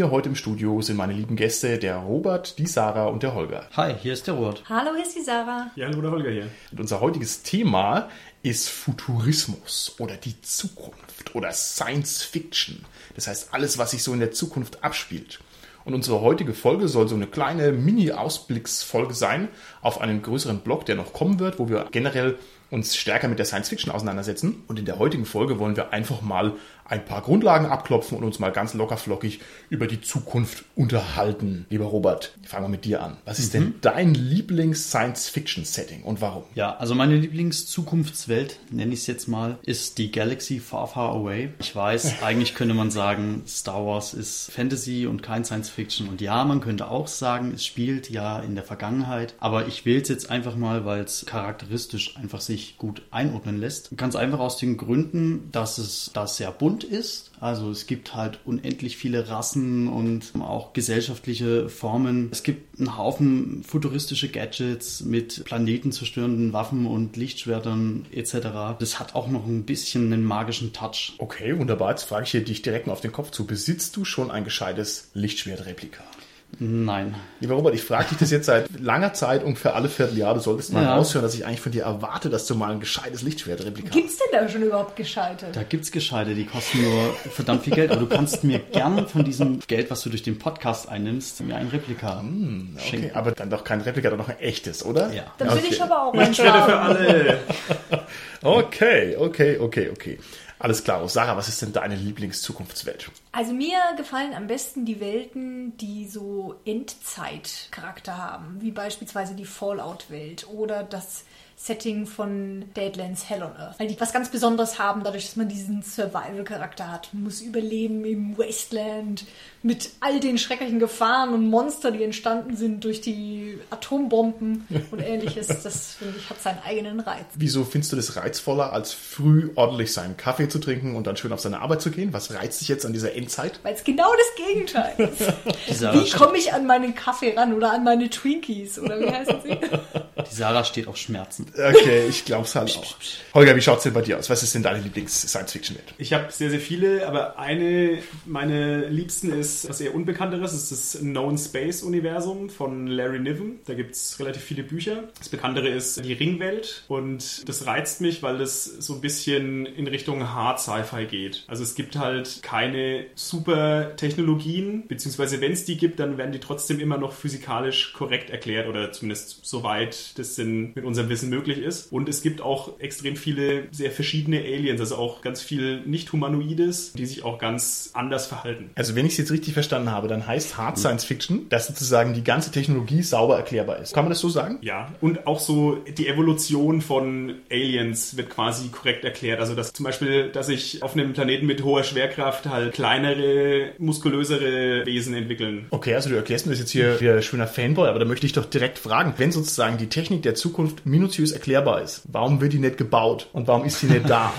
Mir heute im Studio sind meine lieben Gäste, der Robert, die Sarah und der Holger. Hi, hier ist der Robert. Hallo, hier ist die Sarah. Ja, hallo, der Holger hier. Und unser heutiges Thema ist Futurismus oder die Zukunft oder Science Fiction. Das heißt, alles, was sich so in der Zukunft abspielt. Und unsere heutige Folge soll so eine kleine Mini-Ausblicksfolge sein auf einen größeren Blog, der noch kommen wird, wo wir generell uns stärker mit der Science Fiction auseinandersetzen. Und in der heutigen Folge wollen wir einfach mal ein paar Grundlagen abklopfen und uns mal ganz locker flockig über die Zukunft unterhalten. Lieber Robert, fangen wir mit dir an. Was ist mhm. denn dein Lieblings-Science-Fiction-Setting und warum? Ja, also meine Lieblings-Zukunftswelt, nenne ich es jetzt mal, ist die Galaxy Far Far Away. Ich weiß, eigentlich könnte man sagen, Star Wars ist Fantasy und kein Science-Fiction. Und ja, man könnte auch sagen, es spielt ja in der Vergangenheit. Aber ich wähle es jetzt einfach mal, weil es charakteristisch einfach sich gut einordnen lässt. Ganz einfach aus den Gründen, dass es da sehr bunt bunt ist. Also es gibt halt unendlich viele Rassen und auch gesellschaftliche Formen. Es gibt einen Haufen futuristische Gadgets mit planetenzerstörenden Waffen und Lichtschwertern etc. Das hat auch noch ein bisschen einen magischen Touch. Okay, wunderbar. Jetzt frage ich hier dich direkt mal auf den Kopf zu. Besitzt du schon ein gescheites Lichtschwertreplika? Nein. Lieber Robert, ich frage dich das jetzt seit langer Zeit, ungefähr alle Vierteljahr. Du solltest mal ja. raushören, dass ich eigentlich von dir erwarte, dass du mal ein gescheites Lichtschwertreplika hast. Gibt's denn da schon überhaupt gescheite? Da gibt's gescheite, die kosten nur verdammt viel Geld. Aber du kannst mir gern von diesem Geld, was du durch den Podcast einnimmst, mir ein Replika hm, okay. schenken. Aber dann doch kein Replika, sondern noch ein echtes, oder? Ja. Dann will ich aber auch ein Lichtschwerte für alle. okay, okay, okay, okay. Alles klar. Sarah, was ist denn deine Lieblingszukunftswelt? Also mir gefallen am besten die Welten, die so Endzeit-Charakter haben, wie beispielsweise die Fallout-Welt oder das Setting von Deadlands Hell on Earth. Weil die was ganz Besonderes haben, dadurch, dass man diesen Survival-Charakter hat. Man muss überleben im Wasteland mit all den schrecklichen Gefahren und Monster, die entstanden sind durch die Atombomben und ähnliches. Das, finde ich, hat seinen eigenen Reiz. Wieso findest du das reizvoller, als früh ordentlich seinen Kaffee zu trinken und dann schön auf seine Arbeit zu gehen? Was reizt dich jetzt an dieser Endzeit? Weil es genau das Gegenteil ist. wie komme ich an meinen Kaffee ran oder an meine Twinkies oder wie heißen sie? Die Sarah steht auf Schmerzen. Okay, ich glaube es halt auch. Holger, wie schaut es denn bei dir aus? Was ist denn deine Lieblings-Science-Fiction-Welt? Ich habe sehr, sehr viele, aber eine meiner liebsten ist was eher Unbekannteres. Das ist das Known Space-Universum von Larry Niven. Da gibt es relativ viele Bücher. Das Bekanntere ist die Ringwelt und das reizt mich, weil das so ein bisschen in Richtung Hard Sci-Fi geht. Also es gibt halt keine super Technologien, beziehungsweise wenn es die gibt, dann werden die trotzdem immer noch physikalisch korrekt erklärt oder zumindest soweit das denn mit unserem Wissen möglich ist. Und es gibt auch extrem viele sehr verschiedene Aliens, also auch ganz viel nicht-humanoides, die sich auch ganz anders verhalten. Also wenn ich es jetzt richtig verstanden habe, dann heißt Hard Science Fiction, dass sozusagen die ganze Technologie sauber erklärbar ist. Kann man das so sagen? Ja, und auch so die Evolution von Aliens wird quasi korrekt erklärt. Also dass zum Beispiel, dass sich auf einem Planeten mit hoher Schwerkraft halt kleinere, muskulösere Wesen entwickeln. Okay, also du erklärst mir das jetzt hier wie ein schöner Fanboy, aber da möchte ich doch direkt fragen, wenn sozusagen die Technik der Zukunft minutiös erklärbar ist, warum wird die nicht gebaut und warum ist sie nicht da?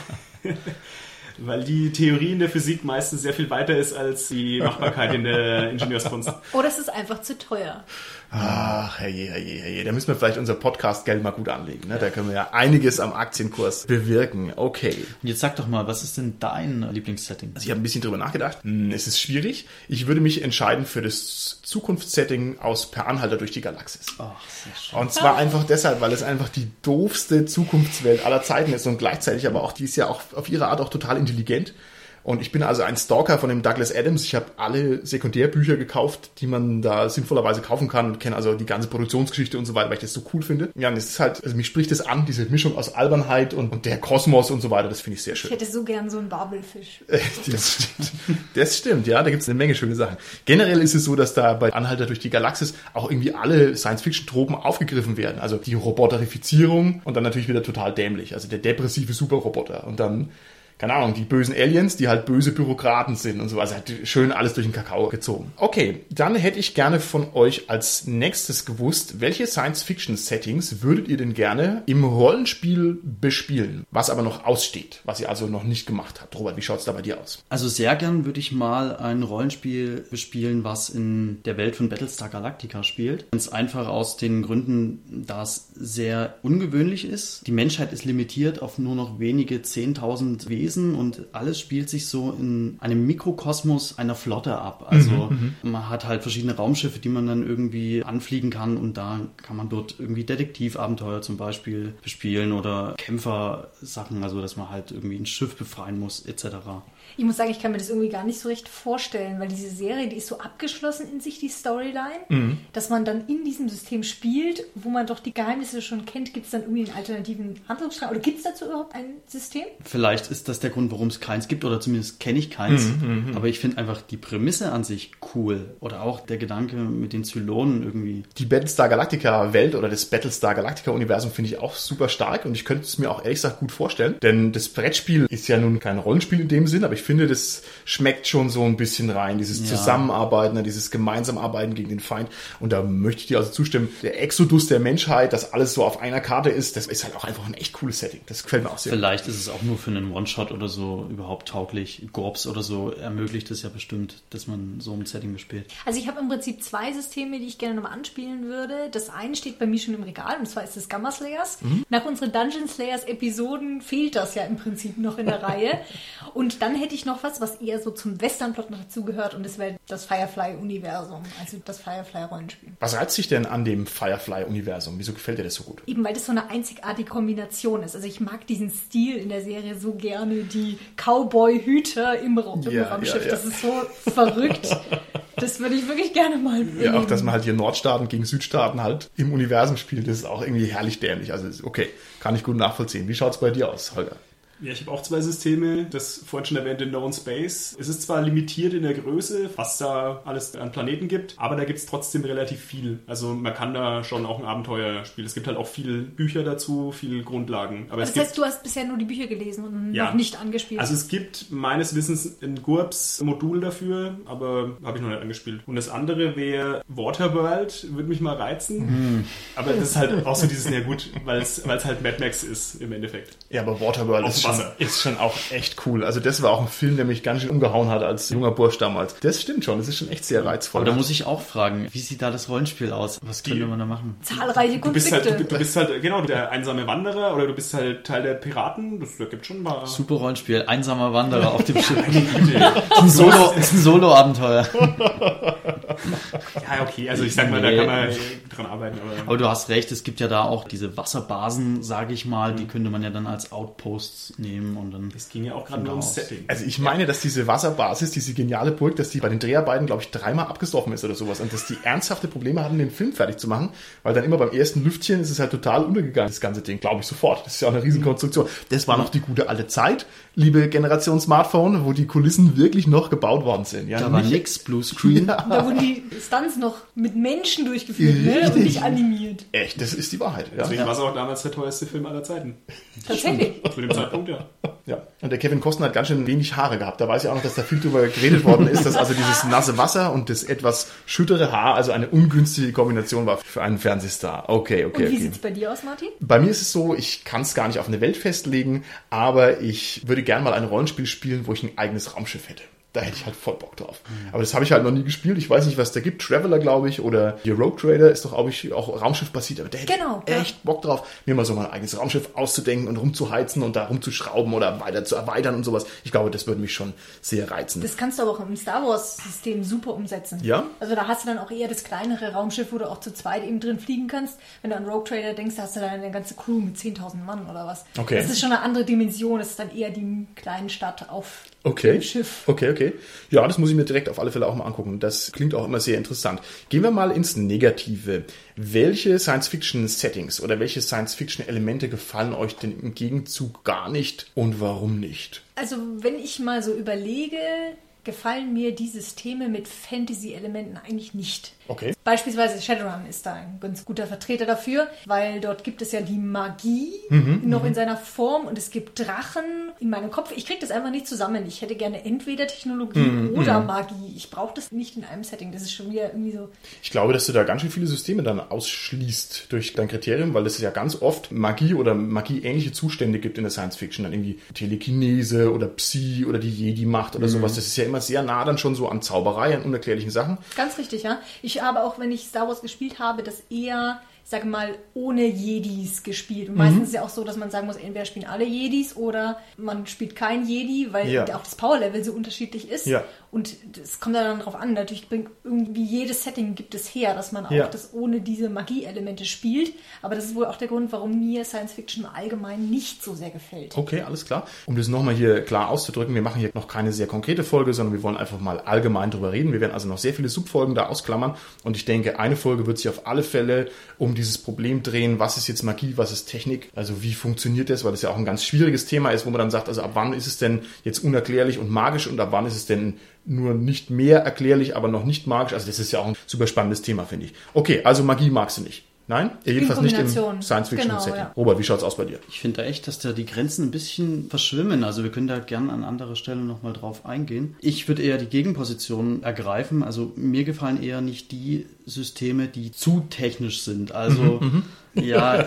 Weil die Theorie in der Physik meistens sehr viel weiter ist als die Machbarkeit in der Ingenieurskunst. Oder es ist einfach zu teuer. Ach, herrje, herje, herje. Da müssen wir vielleicht unser Podcast-Geld mal gut anlegen. Ne? Da können wir ja einiges am Aktienkurs bewirken. Okay. Und jetzt sag doch mal, was ist denn dein Lieblingssetting? Also ich habe ein bisschen drüber nachgedacht. Hm, es ist schwierig. Ich würde mich entscheiden für das Zukunftssetting aus Per Anhalter durch die Galaxis. Schön. Und zwar einfach deshalb, weil es einfach die doofste Zukunftswelt aller Zeiten ist und gleichzeitig aber auch, die ist ja auch auf ihre Art auch total intelligent. Und ich bin also ein Stalker von dem Douglas Adams. Ich habe alle Sekundärbücher gekauft, die man da sinnvollerweise kaufen kann und kenne also die ganze Produktionsgeschichte und so weiter, weil ich das so cool finde. Ja, und das ist halt, also mich spricht das an, diese Mischung aus Albernheit und, und der Kosmos und so weiter, das finde ich sehr schön. Ich hätte so gern so einen Babelfisch. das, stimmt. das stimmt, ja, da gibt es eine Menge schöne Sachen. Generell ist es so, dass da bei Anhalter durch die Galaxis auch irgendwie alle Science-Fiction-Tropen aufgegriffen werden. Also die Roboterifizierung und dann natürlich wieder total dämlich. Also der depressive Superroboter und dann keine Ahnung, die bösen Aliens, die halt böse Bürokraten sind und so. Also hat schön alles durch den Kakao gezogen. Okay, dann hätte ich gerne von euch als nächstes gewusst, welche Science-Fiction-Settings würdet ihr denn gerne im Rollenspiel bespielen, was aber noch aussteht, was ihr also noch nicht gemacht habt. Robert, wie schaut's da bei dir aus? Also sehr gern würde ich mal ein Rollenspiel bespielen, was in der Welt von Battlestar Galactica spielt. Ganz einfach aus den Gründen, da es sehr ungewöhnlich ist. Die Menschheit ist limitiert auf nur noch wenige 10.000 Wesen und alles spielt sich so in einem Mikrokosmos einer Flotte ab. Also man hat halt verschiedene Raumschiffe, die man dann irgendwie anfliegen kann und da kann man dort irgendwie Detektivabenteuer zum Beispiel bespielen oder Kämpfersachen, also dass man halt irgendwie ein Schiff befreien muss etc. Ich muss sagen, ich kann mir das irgendwie gar nicht so recht vorstellen, weil diese Serie, die ist so abgeschlossen in sich, die Storyline, dass man dann in diesem System spielt, wo man doch die Geheimnisse schon kennt. Gibt es dann irgendwie einen alternativen Handlungsstrang? Oder gibt es dazu überhaupt ein System? Vielleicht ist das der Grund, warum es keins gibt, oder zumindest kenne ich keins. Aber ich finde einfach die Prämisse an sich cool. Oder auch der Gedanke mit den Zylonen irgendwie. Die Battlestar Galactica Welt oder das Battlestar Galactica Universum finde ich auch super stark und ich könnte es mir auch ehrlich gesagt gut vorstellen, denn das Brettspiel ist ja nun kein Rollenspiel in dem Sinn, aber ich finde, das schmeckt schon so ein bisschen rein, dieses Ja. Zusammenarbeiten, ne, dieses gemeinsam Arbeiten gegen den Feind und da möchte ich dir also zustimmen, der Exodus der Menschheit, dass alles so auf einer Karte ist, das ist halt auch einfach ein echt cooles Setting. Das gefällt mir auch sehr. Vielleicht ist es auch nur für einen One-Shot oder so überhaupt tauglich. Gorps oder so ermöglicht es ja bestimmt, dass man so ein Setting bespielt. Also ich habe im Prinzip zwei Systeme, die ich gerne nochmal anspielen würde. Das eine steht bei mir schon im Regal, und zwar ist das Gamma Slayers. Nach unseren Dungeon Slayers Episoden fehlt das ja im Prinzip noch in der Reihe. Und dann hätte ich noch was, was eher so zum Western-Plot noch dazugehört, und das wäre das Firefly-Universum, also das Firefly-Rollenspiel. Was reizt dich denn an dem Firefly-Universum? Wieso gefällt dir das so gut? Eben weil das so eine einzigartige Kombination ist. Also ich mag diesen Stil in der Serie so gerne, die Cowboy-Hüter im, Ra im Ja, Raumschiff. ja, ja. Das ist so verrückt. Das würde ich wirklich gerne mal Ja, auch dass man halt hier Nordstaaten gegen Südstaaten halt im Universum spielt, das ist auch irgendwie herrlich dämlich. Also okay, kann ich gut nachvollziehen. Wie schaut's bei dir aus, Holger? Ja, ich habe auch zwei Systeme. Das vorhin schon erwähnte Known Space. Es ist zwar limitiert in der Größe, was da alles an Planeten gibt, aber da gibt es trotzdem relativ viel. Also man kann da schon auch ein Abenteuer spielen. Es gibt halt auch viele Bücher dazu, viele Grundlagen. Aber es Das gibt heißt, du hast bisher nur die Bücher gelesen und Ja. noch nicht angespielt. Also es gibt meines Wissens ein GURPS-Modul dafür, aber habe ich noch nicht angespielt. Und das andere wäre Waterworld, würde mich mal reizen. Aber das ist halt auch so dieses, ja gut, weil es weil es halt Mad Max ist im Endeffekt. Ja, aber Waterworld Auf ist schon, ist schon auch echt cool. Also das war auch ein Film, der mich ganz schön umgehauen hat als junger Bursch damals. Das stimmt schon, das ist schon echt sehr reizvoll. Aber da muss ich auch fragen, wie sieht da das Rollenspiel aus? Was könnte man da machen? Zahlreiche Du bist, Konflikte. halt, du, du bist halt, genau, der einsame Wanderer oder du bist halt Teil der Piraten. Das gibt schon ein paar. Super Rollenspiel, einsamer Wanderer auf dem Schiff. Solo- ist ein Solo-Abenteuer. Ja, okay, also ich sag mal, da kann man dran arbeiten. Aber Aber du hast recht, es gibt ja da auch diese Wasserbasen, sage ich mal, die könnte man ja dann als Outposts nehmen und dann. es ging ja auch gerade nur ums. Setting. also ich meine, dass diese Wasserbasis, diese geniale Burg, dass die bei den Dreharbeiten, glaube ich, dreimal abgestoffen ist oder sowas und dass die ernsthafte Probleme hatten, den Film fertig zu machen, weil dann immer beim ersten Lüftchen ist es halt total untergegangen, das ganze Ding, glaube ich sofort. Das ist ja auch eine Riesenkonstruktion. Das war noch die gute alte Zeit, liebe Generation Smartphone, wo die Kulissen wirklich noch gebaut worden sind. Ja, Da war nicht- nix, Bluescreen. Da wurden die Stunts noch mit Menschen durchgeführt ne? und Richtig. nicht animiert. Echt, das ist die Wahrheit. Ja. Deswegen war es auch damals der teuerste Film aller Zeiten. Tatsächlich. Zu dem Zeitpunkt, ja. Ja, und der Kevin Costner hat ganz schön wenig Haare gehabt. Da weiß ich auch noch, dass da viel drüber geredet worden ist, dass also dieses nasse Wasser und das etwas schüttere Haar also eine ungünstige Kombination war für einen Fernsehstar. Okay, okay, Und wie okay. sieht's bei dir aus, Martin? Bei mir ist es so, ich kann es gar nicht auf eine Welt festlegen, aber ich würde gern mal ein Rollenspiel spielen, wo ich ein eigenes Raumschiff hätte. Da hätte ich halt voll Bock drauf. Aber das habe ich halt noch nie gespielt. Ich weiß nicht, was da gibt. Traveler, glaube ich, oder die Rogue Trader ist doch, ich, auch Raumschiff basiert. Aber da hätte Genau, ich ja. echt Bock drauf, mir mal so mein eigenes Raumschiff auszudenken und rumzuheizen und da rumzuschrauben oder weiter zu erweitern und sowas. Ich glaube, das würde mich schon sehr reizen. Das kannst du aber auch im Star Wars-System super umsetzen. Ja? Also da hast du dann auch eher das kleinere Raumschiff, wo du auch zu zweit eben drin fliegen kannst. Wenn du an Rogue Trader denkst, hast du dann eine ganze Crew mit 10.000 Mann oder was. Okay. Das ist schon eine andere Dimension. Das ist dann eher die kleine Stadt auf Okay. dem Schiff. Okay, okay. Ja, das muss ich mir direkt auf alle Fälle auch mal angucken. Das klingt auch immer sehr interessant. Gehen wir mal ins Negative. Welche Science-Fiction-Settings oder welche Science-Fiction-Elemente gefallen euch denn im Gegenzug gar nicht und warum nicht? Also wenn ich mal so überlege, gefallen mir die Systeme mit Fantasy-Elementen eigentlich nicht. Okay. Beispielsweise Shadowrun ist da ein ganz guter Vertreter dafür, weil dort gibt es ja die Magie Mhm, noch in seiner Form und es gibt Drachen in meinem Kopf. Ich kriege das einfach nicht zusammen. Ich hätte gerne entweder Technologie Mhm, oder Magie. Ich brauche das nicht in einem Setting. Das ist schon wieder irgendwie so. Ich glaube, dass du da ganz schön viele Systeme dann ausschließt durch dein Kriterium, weil es ja ganz oft Magie oder Magie-ähnliche Zustände gibt in der Science Fiction. Dann irgendwie Telekinese oder Psi oder die Jedi-Macht oder sowas. Das ist ja immer sehr nah dann schon so an Zauberei, an unerklärlichen Sachen. Ganz richtig, ja. Ich habe auch, wenn ich Star Wars gespielt habe, das eher, sage mal, ohne Jedis gespielt. Und meistens ist es ja auch so, dass man sagen muss, entweder spielen alle Jedis oder man spielt kein Jedi, weil Ja. auch das Power-Level so unterschiedlich ist. Ja. Und es kommt dann darauf an, natürlich bringt irgendwie jedes Setting gibt es her, dass man auch Ja. das ohne diese Magie-Elemente spielt. Aber das ist wohl auch der Grund, warum mir Science Fiction allgemein nicht so sehr gefällt. Okay, alles klar. Um das nochmal hier klar auszudrücken, wir machen hier noch keine sehr konkrete Folge, sondern wir wollen einfach mal allgemein drüber reden. Wir werden also noch sehr viele Subfolgen da ausklammern und ich denke, eine Folge wird sich auf alle Fälle um dieses Problem drehen, was ist jetzt Magie, was ist Technik, also wie funktioniert das, weil das ja auch ein ganz schwieriges Thema ist, wo man dann sagt, also ab wann ist es denn jetzt unerklärlich und magisch und ab wann ist es denn nur nicht mehr erklärlich, aber noch nicht magisch. Also das ist ja auch ein super spannendes Thema, finde ich. Okay, also Magie magst du nicht. Nein? Jedenfalls nicht im. Science-Fiction-Setting. Genau, ja. Robert, wie schaut's aus bei dir? Ich finde da echt, dass da die Grenzen ein bisschen verschwimmen. Also wir können da gern an anderer Stelle nochmal drauf eingehen. Ich würde eher die Gegenposition ergreifen. Also mir gefallen eher nicht die Systeme, die zu technisch sind. Also ja,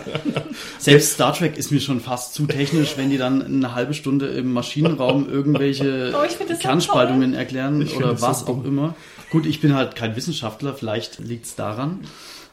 selbst Star Trek ist mir schon fast zu technisch, wenn die dann eine halbe Stunde im Maschinenraum irgendwelche Oh, so Kernspaltungen erklären Ich oder so was dumm. auch immer. Gut, ich bin halt kein Wissenschaftler, vielleicht liegt es daran.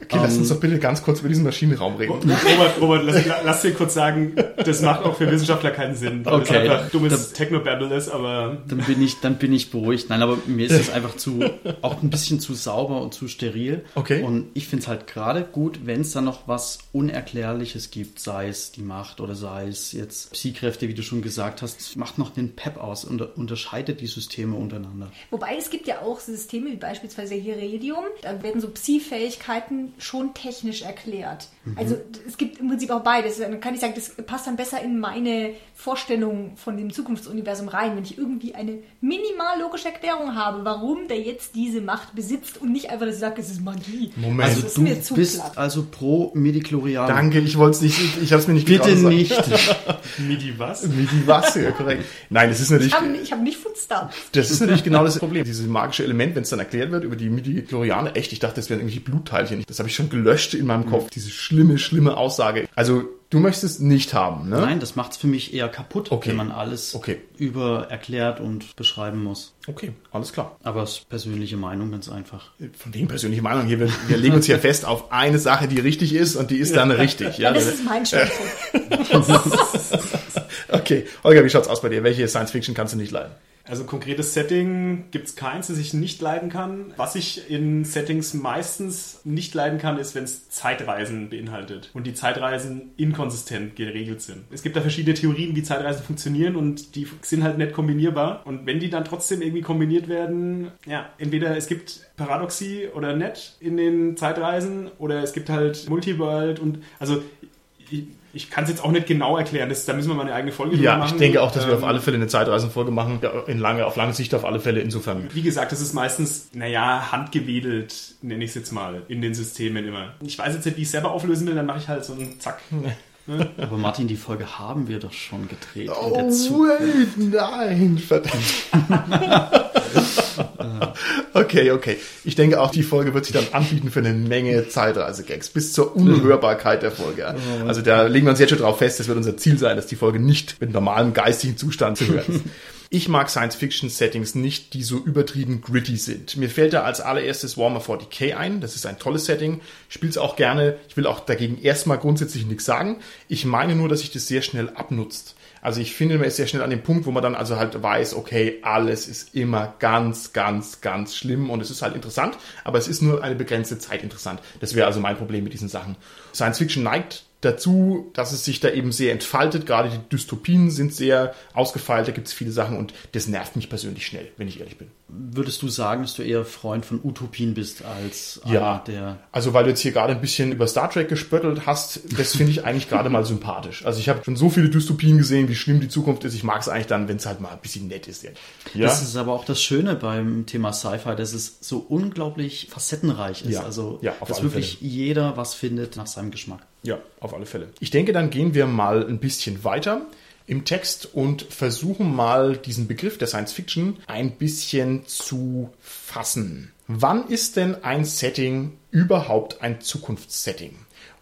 Okay, lass uns doch bitte ganz kurz über diesen Maschinenraum reden. Robert, Robert lass, lass dir kurz sagen, das macht auch für Wissenschaftler keinen Sinn. Weil Okay. es einfach dummes Techno-Battle ist, aber Dann bin ich, dann bin ich beruhigt. Nein, aber mir ist es einfach zu, auch ein bisschen zu sauber und zu steril. Okay. Und ich finde es halt gerade gut, wenn es da noch was Unerklärliches gibt, sei es die Macht oder sei es jetzt Psykräfte, wie du schon gesagt hast, macht noch den Pep aus und unterscheidet die Systeme untereinander. Wobei es gibt ja auch Systeme wie beispielsweise Heredium, da werden so Psi-Fähigkeiten schon technisch erklärt. Also es gibt im Prinzip auch beides. Dann kann ich sagen, das passt dann besser in meine Vorstellung von dem Zukunftsuniversum rein, wenn ich irgendwie eine minimal logische Erklärung habe, warum der jetzt diese Macht besitzt und nicht einfach, dass ich sage, es ist Magie. Moment. Also Also du mir zu bist platt. also pro Midichlorian. Danke, ich wollte es nicht, ich, ich habe es mir nicht Bitte nicht. Midi was? Wie die was, ja, korrekt. Nein, das ist natürlich, Ich habe ich hab nicht von Star. das ist natürlich genau das Problem. Dieses magische Element, wenn es dann erklärt wird über die Midi-Chlorianer, echt, ich dachte, das wären irgendwelche Blutteilchen. Das habe ich schon gelöscht in meinem Kopf. Diese schlimme, schlimme Aussage. Also, du möchtest es nicht haben, ne? Nein, das macht es für mich eher kaputt, Okay. wenn man alles Okay. über erklärt und beschreiben muss. Okay, alles klar. Aber es ist persönliche Meinung ganz einfach. Von wegen persönliche Meinung hier, wir, wir legen uns hier fest auf eine Sache, die richtig ist und die ist dann richtig. Ja, Ja, das ist mein Standpunkt. okay, Holger, wie schaut's aus bei dir? Welche Science Fiction kannst du nicht leiden? Also konkretes Setting gibt es keins, das ich nicht leiden kann. Was ich in Settings meistens nicht leiden kann, ist, wenn es Zeitreisen beinhaltet und die Zeitreisen inkonsistent geregelt sind. Es gibt da verschiedene Theorien, wie Zeitreisen funktionieren und die sind halt nicht kombinierbar. Und wenn die dann trotzdem irgendwie kombiniert werden, ja, entweder es gibt Paradoxie oder nicht in den Zeitreisen oder es gibt halt Multiworld und also ich, kann es jetzt auch nicht genau erklären, das, da müssen wir mal eine eigene Folge Ja, machen. ich denke auch, dass wir Ähm, auf alle Fälle eine Zeitreisenfolge machen. Ja, in lange, auf lange Sicht auf alle Fälle insofern. Wie gesagt, das ist meistens, naja, handgewedelt, nenne ich es jetzt mal, in den Systemen immer. Ich weiß jetzt nicht, wie ich es selber auflösen will, dann mache ich halt so einen Zack. Aber Martin, die Folge haben wir doch schon gedreht. in Oh, der wait, nein, verdammt. okay, okay. Ich denke auch, die Folge wird sich dann anbieten für eine Menge Zeitreise-Gags. Bis zur Unhörbarkeit der Folge. Also da legen wir uns jetzt schon drauf fest, das wird unser Ziel sein, dass die Folge nicht mit normalem geistigen Zustand zu hören ist. Ich mag Science-Fiction-Settings nicht, die so übertrieben gritty sind. Mir fällt da als allererstes Warhammer 40k ein. Das ist ein tolles Setting. Es auch gerne. Ich will auch dagegen erstmal grundsätzlich nichts sagen. Ich meine nur, dass sich das sehr schnell abnutzt. Also ich finde, man ist sehr schnell an dem Punkt, wo man dann also halt weiß, okay, alles ist immer ganz, ganz, ganz schlimm und es ist halt interessant, aber es ist nur eine begrenzte Zeit interessant. Das wäre also mein Problem mit diesen Sachen. Science Fiction neigt Dazu, dass es sich da eben sehr entfaltet. Gerade die Dystopien sind sehr ausgefeilt. Da gibt es viele Sachen und das nervt mich persönlich schnell, wenn ich ehrlich bin. Würdest du sagen, dass du eher Freund von Utopien bist als Ja, der. also weil du jetzt hier gerade ein bisschen über Star Trek gespöttelt hast, das finde ich eigentlich gerade mal sympathisch. Also ich habe schon so viele Dystopien gesehen, wie schlimm die Zukunft ist. Ich mag es eigentlich dann, wenn es halt mal ein bisschen nett ist. Ja, Das ist aber auch das Schöne beim Thema Sci-Fi, dass es so unglaublich facettenreich ist. Ja, Also, ja, dass wirklich jeder was findet nach seinem Geschmack. Ja, auf alle Fälle. Ich denke, dann gehen wir mal ein bisschen weiter im Text und versuchen mal diesen Begriff der Science Fiction ein bisschen zu fassen. Wann ist denn ein Setting überhaupt ein Zukunftssetting?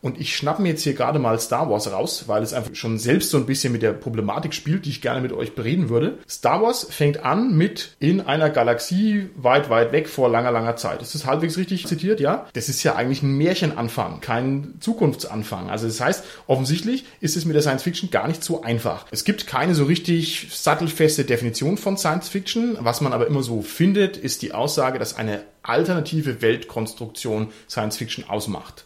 Und ich schnappe mir jetzt hier gerade mal Star Wars raus, weil es einfach schon selbst so ein bisschen mit der Problematik spielt, die ich gerne mit euch bereden würde. Star Wars fängt an mit in einer Galaxie weit, weit weg vor langer, langer Zeit. Ist das halbwegs richtig zitiert? Ja? Das ist ja eigentlich ein Märchenanfang, kein Zukunftsanfang. Also das heißt, offensichtlich ist es mit der Science Fiction gar nicht so einfach. Es gibt keine so richtig sattelfeste Definition von Science Fiction. Was man aber immer so findet, ist die Aussage, dass eine alternative Weltkonstruktion Science Fiction ausmacht.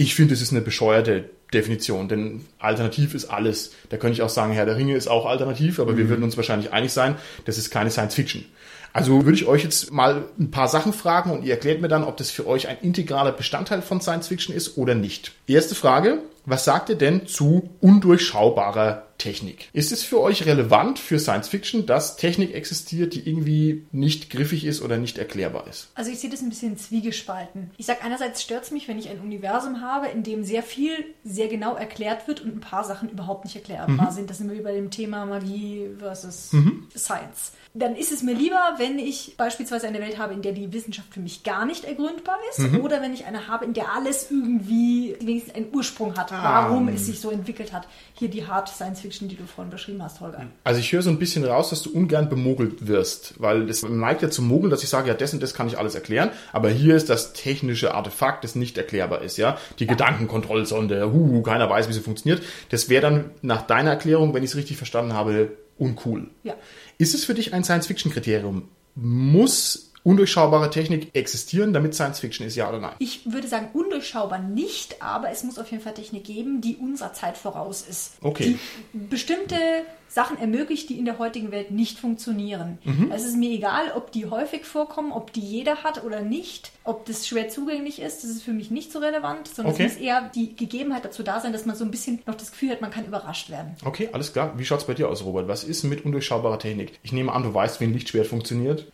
Ich finde, es ist eine bescheuerte Definition, denn alternativ ist alles. Da könnte ich auch sagen, Herr der Ringe ist auch alternativ, aber wir würden uns wahrscheinlich einig sein, das ist keine Science Fiction. Also würde ich euch jetzt mal ein paar Sachen fragen und ihr erklärt mir dann, ob das für euch ein integraler Bestandteil von Science Fiction ist oder nicht. Erste Frage, was sagt ihr denn zu undurchschaubarer Technik? Ist es für euch relevant für Science Fiction, dass Technik existiert, die irgendwie nicht griffig ist oder nicht erklärbar ist? Also ich sehe das ein bisschen zwiegespalten. Ich sage einerseits stört es mich, wenn ich ein Universum habe, in dem sehr viel sehr genau erklärt wird und ein paar Sachen überhaupt nicht erklärbar sind. Das sind wir über dem Thema Magie versus Science. Dann ist es mir lieber, wenn ich beispielsweise eine Welt habe, in der die Wissenschaft für mich gar nicht ergründbar ist, oder wenn ich eine habe, in der alles irgendwie wenigstens einen Ursprung hat, warum es sich so entwickelt hat. Hier die Hard Science Fiction, die du vorhin beschrieben hast, Holger. Also ich höre so ein bisschen raus, dass du ungern bemogelt wirst, weil es neigt ja zum Mogeln, dass ich sage, ja, das und das kann ich alles erklären, aber hier ist das technische Artefakt, das nicht erklärbar ist, ja. Die Gedankenkontrollsonde, hu, keiner weiß, wie sie funktioniert. Das wäre dann nach deiner Erklärung, wenn ich es richtig verstanden habe, uncool. Ja. Ist es für dich ein Science-Fiction-Kriterium? Muss undurchschaubare Technik existieren, damit Science-Fiction ist, ja oder nein? Ich würde sagen, undurchschaubar nicht, aber es muss auf jeden Fall Technik geben, die unserer Zeit voraus ist. Okay. Die bestimmte Sachen ermöglicht, die in der heutigen Welt nicht funktionieren. Mhm. Es ist mir egal, ob die häufig vorkommen, ob die jeder hat oder nicht, ob das schwer zugänglich ist, das ist für mich nicht so relevant, sondern Okay. es muss eher die Gegebenheit dazu da sein, dass man so ein bisschen noch das Gefühl hat, man kann überrascht werden. Okay, alles klar. Wie schaut's bei dir aus, Robert? Was ist mit undurchschaubarer Technik? Ich nehme an, du weißt, wie ein Lichtschwert funktioniert.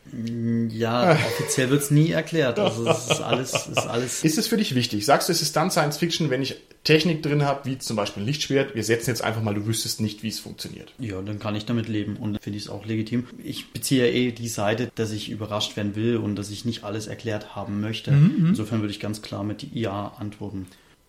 Ja, offiziell wird's nie erklärt. Also es ist alles, ist alles. Ist es für dich wichtig? Sagst du, es ist dann Science Fiction, wenn ich Technik drin habe, wie zum Beispiel ein Lichtschwert? Wir setzen jetzt einfach mal, du wüsstest nicht, wie es funktioniert. Ja, dann kann ich damit leben und finde ich es auch legitim. Ich beziehe ja eh die Seite, dass ich überrascht werden will und dass ich nicht alles erklärt haben möchte. Insofern würde ich ganz klar mit Ja antworten.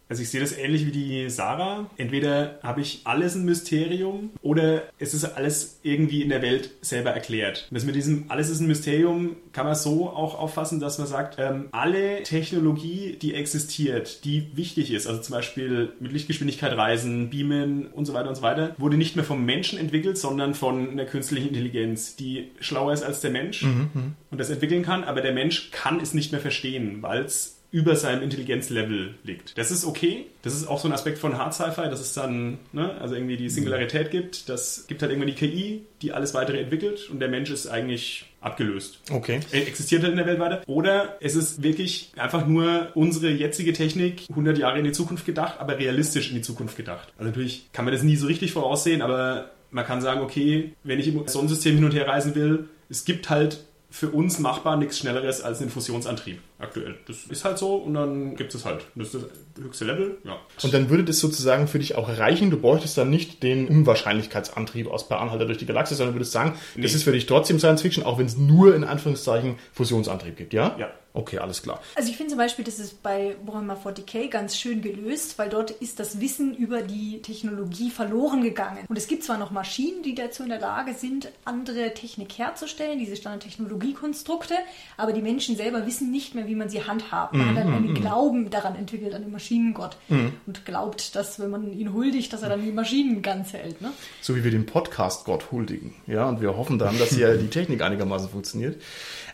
Also ich sehe das ähnlich wie die Sarah. Entweder habe ich alles ein Mysterium oder es ist alles irgendwie in der Welt selber erklärt. Und das mit diesem alles ist ein Mysterium kann man so auch auffassen, dass man sagt, ähm, alle Technologie, die existiert, die wichtig ist, also zum Beispiel mit Lichtgeschwindigkeit reisen, beamen und so weiter und so weiter, wurde nicht mehr vom Menschen entwickelt, sondern von einer künstlichen Intelligenz, die schlauer ist als der Mensch und das entwickeln kann, aber der Mensch kann es nicht mehr verstehen, weil es über seinem Intelligenzlevel liegt. Das ist okay. Das ist auch so ein Aspekt von Hard Sci-Fi, dass es dann, ne, also irgendwie die Singularität gibt. Das gibt halt irgendwann die KI, die alles weitere entwickelt und der Mensch ist eigentlich abgelöst. Okay. Er existiert halt in der Welt weiter. Oder es ist wirklich einfach nur unsere jetzige Technik 100 Jahre in die Zukunft gedacht, aber realistisch in die Zukunft gedacht. Also natürlich kann man das nie so richtig voraussehen, aber man kann sagen, okay, wenn ich im Sonnensystem hin und her reisen will, es gibt halt für uns machbar nichts Schnelleres als ein Fusionsantrieb aktuell. Das ist halt so und dann gibt es halt. Das ist das höchste Level, ja. Und dann würde das sozusagen für dich auch reichen. Du bräuchtest dann nicht den Unwahrscheinlichkeitsantrieb aus Per Anhalter durch die Galaxie, sondern würdest sagen, das Nee. ist für dich trotzdem Science Fiction, auch wenn es nur in Anführungszeichen Fusionsantrieb gibt, ja? Ja. Okay, alles klar. Also ich finde zum Beispiel, das ist bei Warhammer 40k ganz schön gelöst, weil dort ist das Wissen über die Technologie verloren gegangen. Und es gibt zwar noch Maschinen, die dazu in der Lage sind, andere Technik herzustellen, diese Standardtechnologiekonstrukte, aber die Menschen selber wissen nicht mehr, wie man sie handhabt. Man hat dann einen Glauben daran entwickelt, an den Maschinengott. Und glaubt, dass wenn man ihn huldigt, dass er dann die Maschinen ganz hält. Ne? So wie wir den Podcast-Gott huldigen. Ja, und wir hoffen dann, dass hier die Technik einigermaßen funktioniert.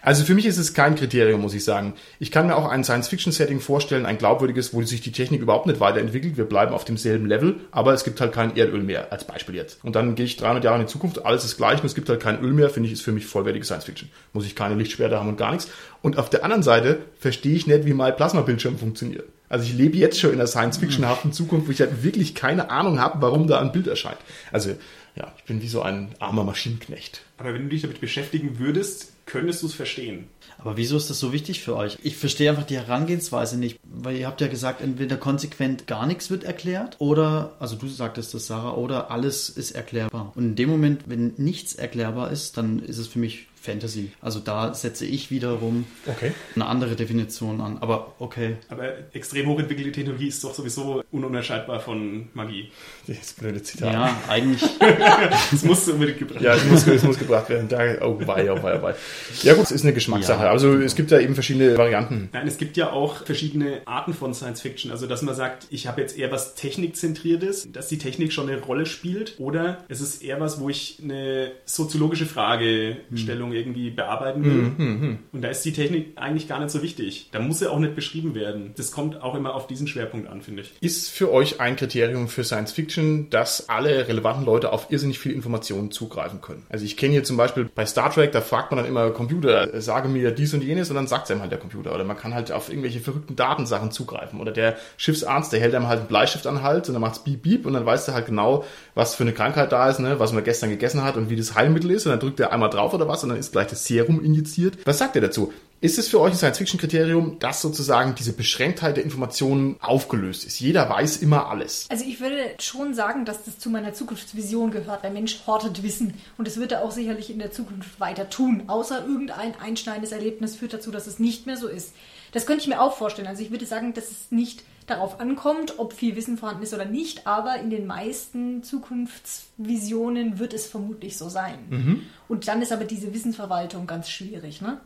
Also für mich ist es kein Kriterium, muss ich sagen. Ich kann mir auch ein Science-Fiction-Setting vorstellen, ein glaubwürdiges, wo sich die Technik überhaupt nicht weiterentwickelt. Wir bleiben auf demselben Level, aber es gibt halt kein Erdöl mehr, als Beispiel jetzt. Und dann gehe ich 300 Jahre in die Zukunft, alles ist gleich und es gibt halt kein Öl mehr, finde ich, ist für mich vollwertige Science-Fiction. Muss ich keine Lichtschwerter haben und gar nichts. Und auf der anderen Seite verstehe ich nicht, wie mein Plasmabildschirm funktioniert. Also ich lebe jetzt schon in einer Science-Fiction-haften Zukunft, wo ich halt wirklich keine Ahnung habe, warum da ein Bild erscheint. Also ja, ich bin wie so ein armer Maschinenknecht. Aber wenn du dich damit beschäftigen würdest, könntest du es verstehen. Aber wieso ist das so wichtig für euch? Ich verstehe einfach die Herangehensweise nicht, weil ihr habt ja gesagt, entweder konsequent gar nichts wird erklärt oder, also du sagtest das, Sarah, oder alles ist erklärbar. Und in dem Moment, wenn nichts erklärbar ist, dann ist es für mich Fantasy. Also da setze ich wiederum Okay. eine andere Definition an. Aber okay. Aber extrem hochentwickelte Technologie ist doch sowieso ununterscheidbar von Magie. Das blöde Zitat. Ja, eigentlich. Das musst du unbedingt gebracht Ja, es muss, es muss gebracht werden. Da, oh, wei, oh, wei, oh, wei. Ja gut, es ist eine Geschmackssache. Ja. Also es gibt da eben verschiedene Varianten. Nein, es gibt ja auch verschiedene Arten von Science Fiction. Also, dass man sagt, ich habe jetzt eher was Technikzentriertes, dass die Technik schon eine Rolle spielt. Oder es ist eher was, wo ich eine soziologische Fragestellung irgendwie bearbeiten will. Und da ist die Technik eigentlich gar nicht so wichtig. Da muss sie auch nicht beschrieben werden. Das kommt auch immer auf diesen Schwerpunkt an, finde ich. Ist für euch ein Kriterium für Science Fiction, dass alle relevanten Leute auf irrsinnig viel Informationen zugreifen können? Also ich kenne hier zum Beispiel bei Star Trek, da fragt man dann immer Computer, äh, sage mir dies und jenes und dann sagt es einem halt der Computer. Oder man kann halt auf irgendwelche verrückten Datensachen zugreifen. Oder der Schiffsarzt, der hält einem halt einen Bleistift an den Hals und dann macht's beep beep und dann weißt du halt genau, was für eine Krankheit da ist, ne, was man gestern gegessen hat und wie das Heilmittel ist und dann drückt er einmal drauf oder was und dann ist gleich das Serum injiziert. Was sagt er dazu? Ist es für euch ein Science-Fiction-Kriterium, dass sozusagen diese Beschränktheit der Informationen aufgelöst ist? Jeder weiß immer alles. Also ich würde schon sagen, dass das zu meiner Zukunftsvision gehört. Der Mensch hortet Wissen und das wird er auch sicherlich in der Zukunft weiter tun. Außer irgendein einschneidendes Erlebnis führt dazu, dass es nicht mehr so ist. Das könnte ich mir auch vorstellen. Also ich würde sagen, dass es nicht darauf ankommt, ob viel Wissen vorhanden ist oder nicht, aber in den meisten Zukunftsvisionen wird es vermutlich so sein. Und dann ist aber diese Wissensverwaltung ganz schwierig. Ne?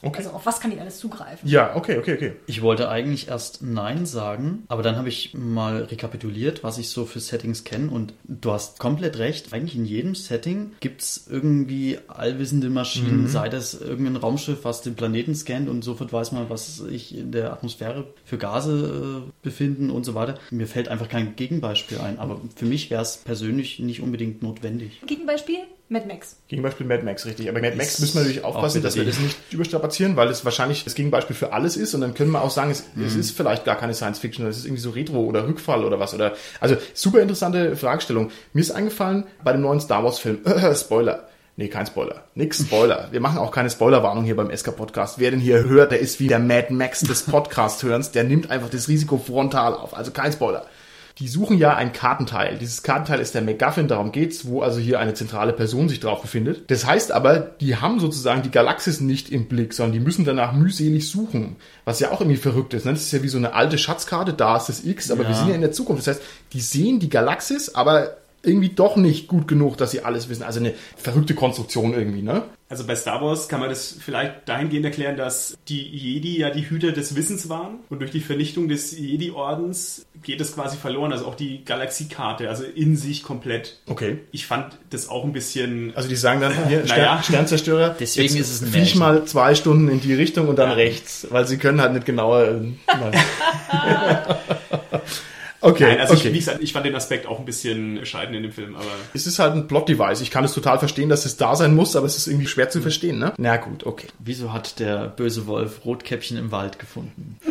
Okay. Also auf was kann ich alles zugreifen? Ja, okay, okay, okay. Ich wollte eigentlich erst Nein sagen, aber dann habe ich mal rekapituliert, was ich so für Settings kenne und du hast komplett recht. Eigentlich in jedem Setting gibt es irgendwie allwissende Maschinen, sei das irgendein Raumschiff, was den Planeten scannt und sofort weiß man, was sich in der Atmosphäre für Gase äh, befinden und so weiter. Mir fällt einfach kein Gegenbeispiel ein, aber für mich wäre es persönlich nicht unbedingt notwendig. Gegenbeispiel? Mad Max. Gegenbeispiel Mad Max, richtig. Aber Mad Max Ist müssen wir natürlich aufpassen, dass wir das nicht überstrapazieren, weil es wahrscheinlich das Gegenbeispiel für alles ist und dann können wir auch sagen, es, es ist vielleicht gar keine Science Fiction, es ist irgendwie so Retro oder Rückfall oder was. Oder Also super interessante Fragestellung. Mir ist eingefallen bei dem neuen Star Wars Film, Spoiler. Nee, kein Spoiler. Nix Spoiler. Wir machen auch keine Spoilerwarnung hier beim SK Podcast. Wer den hier hört, der ist wie der Mad Max des Podcast-Hörens. Der nimmt einfach das Risiko frontal auf. Also kein Spoiler. Die suchen ja ein Kartenteil. Dieses Kartenteil ist der MacGuffin, darum geht's, wo also hier eine zentrale Person sich drauf befindet. Das heißt aber, die haben sozusagen die Galaxis nicht im Blick, sondern die müssen danach mühselig suchen. Was ja auch irgendwie verrückt ist. Ne? Das ist ja wie so eine alte Schatzkarte, da ist das X, aber Ja. wir sind ja in der Zukunft. Das heißt, die sehen die Galaxis, aber irgendwie doch nicht gut genug, dass sie alles wissen. Also eine verrückte Konstruktion irgendwie, ne? Also bei Star Wars kann man das vielleicht dahingehend erklären, dass die Jedi ja die Hüter des Wissens waren und durch die Vernichtung des Jedi-Ordens geht es quasi verloren, also auch die Galaxiekarte, also in sich komplett. Okay. Ich fand das auch ein bisschen. Also die sagen dann, hier, Stern, Naja. Sternzerstörer, Deswegen jetzt ist es ein Märchen. mal zwei Stunden in die Richtung und dann Ja. rechts, weil sie können halt nicht genauer... okay, Nein, also okay. ich, wie gesagt, ich fand den Aspekt auch ein bisschen scheiden in dem Film, aber Es ist halt ein Plot-Device. Ich kann es total verstehen, dass es da sein muss, aber es ist irgendwie schwer zu verstehen, ne? Na gut, okay. Wieso hat der böse Wolf Rotkäppchen im Wald gefunden?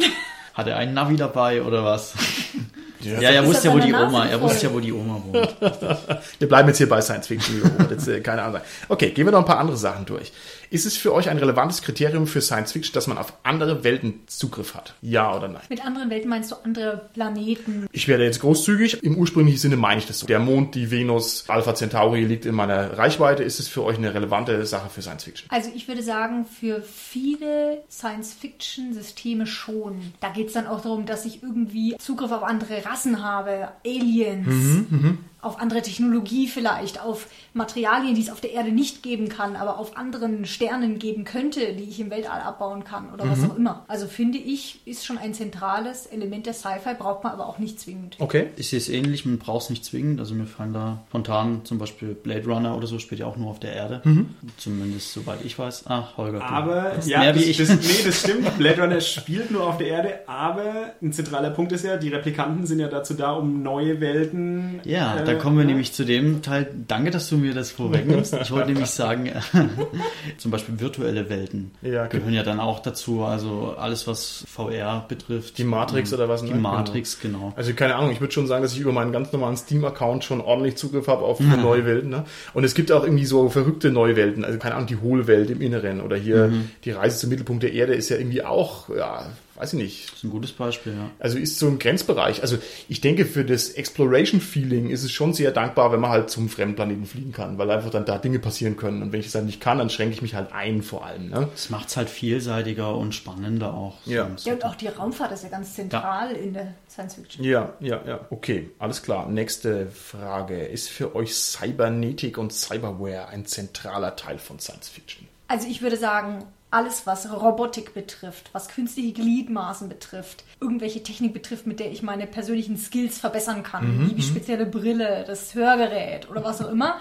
Hat er einen Navi dabei oder was? Ja, er Ist wusste ja, wo die Oma, er wusste ja, wo die Oma wohnt. Wir bleiben jetzt hier bei Science Fiction, jetzt äh, keine Ahnung. Okay, gehen wir noch ein paar andere Sachen durch. Ist es für euch ein relevantes Kriterium für Science Fiction, dass man auf andere Welten Zugriff hat? Ja oder nein? Mit anderen Welten meinst du andere Planeten? Ich werde jetzt großzügig. Im ursprünglichen Sinne meine ich das so. Der Mond, die Venus, Alpha Centauri liegt in meiner Reichweite. Ist es für euch eine relevante Sache für Science Fiction? Also ich würde sagen, für viele Science-Fiction-Systeme schon. Da geht es dann auch darum, dass ich irgendwie Zugriff auf andere Rassen habe, Aliens. Auf andere Technologie vielleicht, auf Materialien, die es auf der Erde nicht geben kann, aber auf anderen Sternen geben könnte, die ich im Weltall abbauen kann oder was auch immer. Also finde ich, ist schon ein zentrales Element der Sci-Fi, braucht man aber auch nicht zwingend. Okay. Ich sehe es ähnlich, man braucht es nicht zwingend. Also mir fallen da spontan zum Beispiel Blade Runner oder so spielt ja auch nur auf der Erde. Zumindest soweit ich weiß. Ach, Holger, Aber, ja, mehr wie das, ich. das, nee, das stimmt. Blade Runner spielt nur auf der Erde, aber ein zentraler Punkt ist ja, die Replikanten sind ja dazu da, um neue Welten. Ja, äh, da kommen wir ja. nämlich zu dem Teil. Danke, dass du mir das vorwegnimmst. Ich wollte nämlich sagen, zum Beispiel virtuelle Welten Ja, gehören ja dann auch dazu. Also alles, was VR betrifft. Die Matrix oder was, Die ne? Matrix, genau. Also keine Ahnung, ich würde schon sagen, dass ich über meinen ganz normalen Steam-Account schon ordentlich Zugriff habe auf neue Welten. Ne? Und es gibt auch irgendwie so verrückte neue Welten. Also keine Ahnung, die Hohlwelt im Inneren oder hier die Reise zum Mittelpunkt der Erde ist ja irgendwie auch, ja, weiß ich nicht. Das ist ein gutes Beispiel, ja. Also ist so ein Grenzbereich. Also ich denke, für das Exploration-Feeling ist es schon sehr dankbar, wenn man halt zum Fremdplaneten fliegen kann, weil einfach dann da Dinge passieren können. Und wenn ich es dann nicht kann, dann schränke ich mich halt ein vor allem. Ne? Es macht es halt vielseitiger und spannender auch. so Ja. Ja, und auch die Raumfahrt ist ja ganz zentral in der Science Fiction. Ja, ja, ja. Okay, alles klar. Nächste Frage. Ist für euch Cybernetik und Cyberware ein zentraler Teil von Science Fiction? Also ich würde sagen, alles, was Robotik betrifft, was künstliche Gliedmaßen betrifft, irgendwelche Technik betrifft, mit der ich meine persönlichen Skills verbessern kann, wie die spezielle Brille, das Hörgerät oder was auch immer,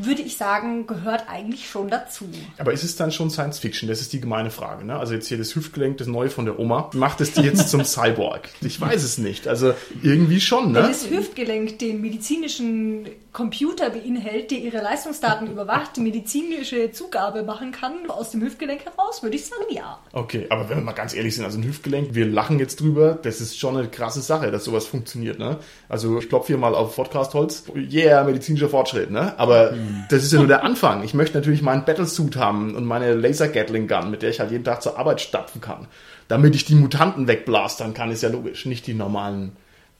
würde ich sagen, gehört eigentlich schon dazu. Aber ist es dann schon Science Fiction? Das ist die gemeine Frage. Ne? Also jetzt hier das Hüftgelenk, das neue von der Oma. Macht es die jetzt zum Cyborg? Ich weiß es nicht. Also irgendwie schon, Wenn ne? das Hüftgelenk den medizinischen Computer beinhält, der ihre Leistungsdaten überwacht, die medizinische Zugabe machen kann aus dem Hüftgelenk heraus, würde ich sagen, ja. Okay, aber wenn wir mal ganz ehrlich sind, also ein Hüftgelenk, wir lachen jetzt drüber, das ist schon eine krasse Sache, dass sowas funktioniert, ne? Also ich klopfe hier mal auf Podcast-Holz. Yeah, medizinischer Fortschritt, ne? Aber das ist ja nur der Anfang. Ich möchte natürlich meinen Battlesuit haben und meine Laser-Gatling-Gun, mit der ich halt jeden Tag zur Arbeit stapfen kann. Damit ich die Mutanten wegblastern kann, ist ja logisch. Nicht die normalen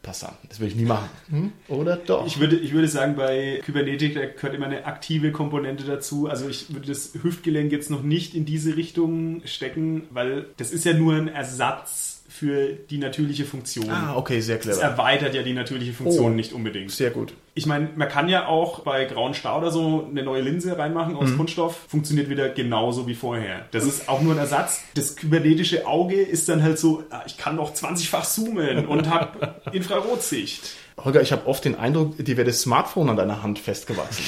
Passanten. Das will ich nie machen. Hm? Oder doch? Ich würde, ich würde sagen, bei Kybernetik, da gehört immer eine aktive Komponente dazu. Also ich würde das Hüftgelenk jetzt noch nicht in diese Richtung stecken, weil das ist ja nur ein Ersatz für die natürliche Funktion. ah, okay, sehr Das clever. erweitert ja die natürliche Funktion Oh. nicht unbedingt. Sehr gut. Ich meine, man kann ja auch bei grauen Star oder so eine neue Linse reinmachen aus Kunststoff. Funktioniert wieder genauso wie vorher. Das ist auch nur ein Ersatz. Das kybernetische Auge ist dann halt so, ah, ich kann noch 20-fach zoomen und habe Infrarotsicht. Holger, ich habe oft den Eindruck, dir wäre das Smartphone an deiner Hand festgewachsen.